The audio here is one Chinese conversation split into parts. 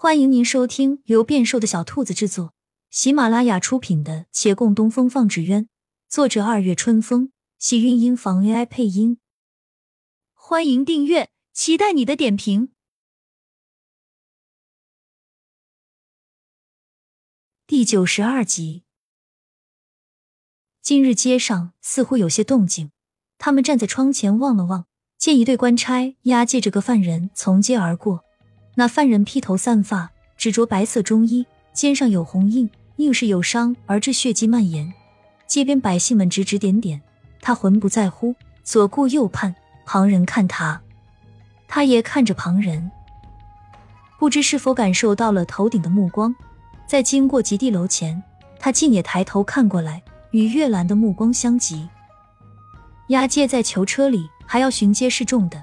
欢迎您收听由变瘦的小兔子制作、喜马拉雅出品的《且共东风放纸鸢》，作者二月春风，喜韵音房 AI 配音。欢迎订阅，期待你的点评。第九十二集，今日街上似乎有些动静，他们站在窗前望了望，见一对官差押解着个犯人从街而过。那犯人披头散发，只着白色中衣，肩上有红印，硬是有伤而致血迹蔓延。街边百姓们指指点点，他浑不在乎，左顾右盼。旁人看他，他也看着旁人。不知是否感受到了头顶的目光，在经过极地楼前，他竟也抬头看过来，与月兰的目光相及。押解在囚车里，还要巡街示众的，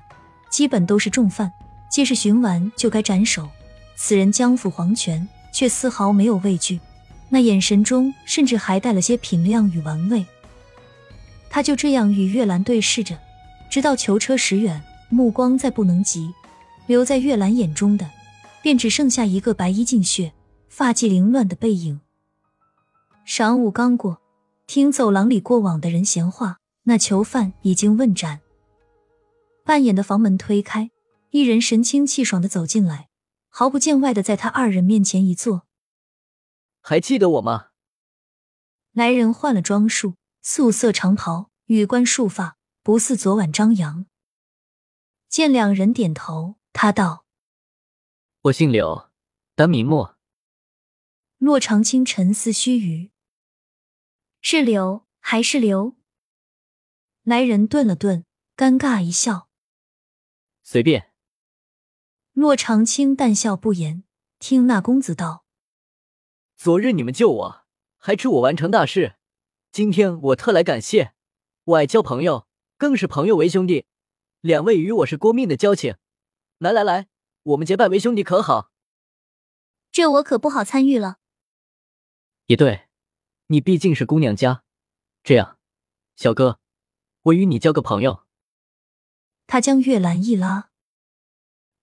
基本都是重犯。既是寻完就该斩首，此人将赴黄泉，却丝毫没有畏惧，那眼神中甚至还带了些品量与玩味。他就这样与月兰对视着，直到囚车驶远，目光再不能及，留在月兰眼中的，便只剩下一个白衣尽血、发髻凌乱的背影。晌午刚过，听走廊里过往的人闲话，那囚犯已经问斩。半掩的房门推开。一人神清气爽的走进来，毫不见外的在他二人面前一坐。还记得我吗？来人换了装束，素色长袍，羽冠束发，不似昨晚张扬。见两人点头，他道：“我姓柳，单名墨。”骆长青沉思须臾：“是柳还是刘？”来人顿了顿，尴尬一笑：“随便。”骆长青淡笑不言，听那公子道：“昨日你们救我，还助我完成大事，今天我特来感谢。我爱交朋友，更是朋友为兄弟。两位与我是过命的交情，来来来，我们结拜为兄弟，可好？”这我可不好参与了。也对，你毕竟是姑娘家。这样，小哥，我与你交个朋友。他将月兰一拉。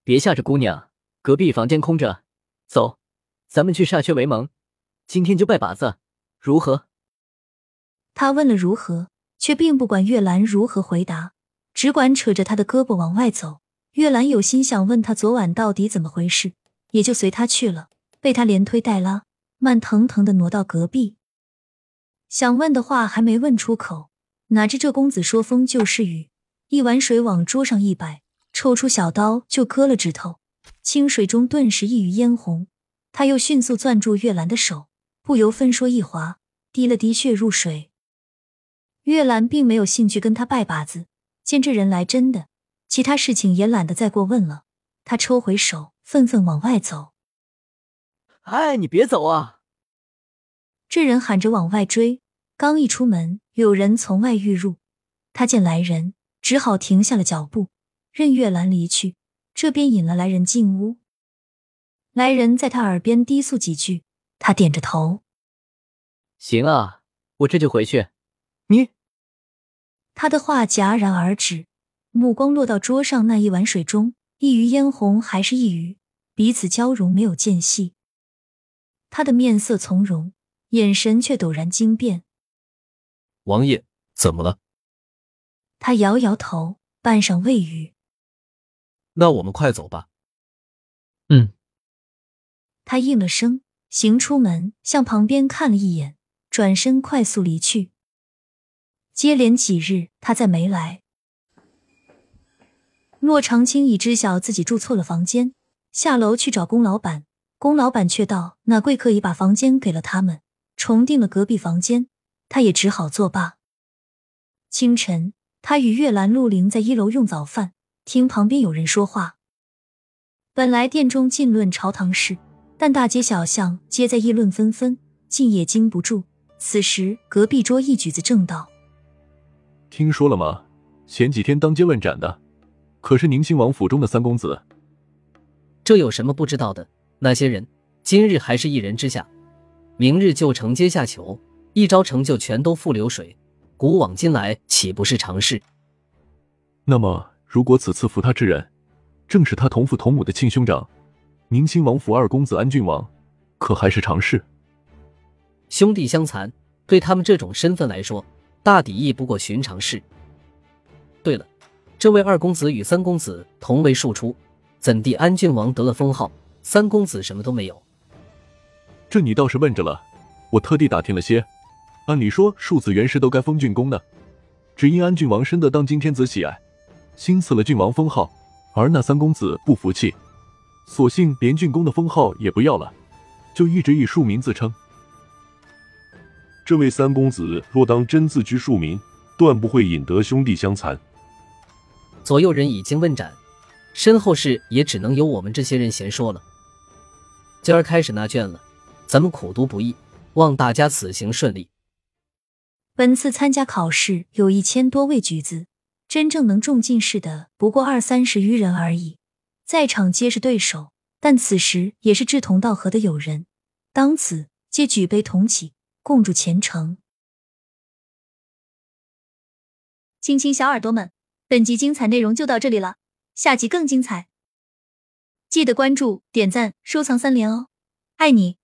别吓着姑娘，隔壁房间空着，走，咱们去歃血为盟，今天就拜把子，如何？他问了如何，却并不管月兰如何回答，只管扯着他的胳膊往外走。月兰有心想问他昨晚到底怎么回事，也就随他去了，被他连推带拉，慢腾腾的挪到隔壁。想问的话还没问出口，哪知这公子说风就是雨，一碗水往桌上一摆。抽出小刀就割了指头，清水中顿时一语嫣红。他又迅速攥住月兰的手，不由分说一划，滴了滴血入水。月兰并没有兴趣跟他拜把子，见这人来真的，其他事情也懒得再过问了。他抽回手，愤愤往外走。哎，你别走啊！这人喊着往外追，刚一出门，有人从外欲入，他见来人，只好停下了脚步。任月兰离去，这边引了来人进屋。来人在他耳边低诉几句，他点着头：“行啊，我这就回去。”你，他的话戛然而止，目光落到桌上那一碗水中，一鱼嫣红，还是一鱼，彼此交融，没有间隙。他的面色从容，眼神却陡然惊变。王爷，怎么了？他摇摇头，半晌未语。那我们快走吧。嗯，他应了声，行出门，向旁边看了一眼，转身快速离去。接连几日，他再没来。骆长青已知晓自己住错了房间，下楼去找龚老板，龚老板却道那贵客已把房间给了他们，重订了隔壁房间，他也只好作罢。清晨，他与月兰、陆凌在一楼用早饭。听旁边有人说话，本来殿中尽论朝堂事，但大街小巷皆在议论纷纷，竟也经不住。此时隔壁桌一举子正道：“听说了吗？前几天当街问斩的，可是宁亲王府中的三公子。这有什么不知道的？那些人今日还是一人之下，明日就成阶下囚，一朝成就全都付流水。古往今来，岂不是常事？那么。”如果此次扶他之人正是他同父同母的亲兄长，宁亲王府二公子安郡王，可还是常事。兄弟相残，对他们这种身份来说，大抵亦不过寻常事。对了，这位二公子与三公子同为庶出，怎地安郡王得了封号，三公子什么都没有？这你倒是问着了，我特地打听了些。按理说，庶子原是都该封郡公的，只因安郡王深得当今天子喜爱，新赐了郡王封号，而那三公子不服气，索性连郡公的封号也不要了，就一直以庶民自称。这位三公子若当真自居庶民，断不会引得兄弟相残。左右人已经问斩，身后事也只能由我们这些人闲说了。今儿开始纳卷了，咱们苦读不易，望大家此行顺利。本次参加考试有一千多位举子，真正能中进士的不过二三十余人而已，在场皆是对手。但此时也是志同道合的友人，当此皆举杯同起，共祝前程。亲亲小耳朵们，本集精彩内容就到这里了，下集更精彩，记得关注、点赞、收藏三连哦，爱你！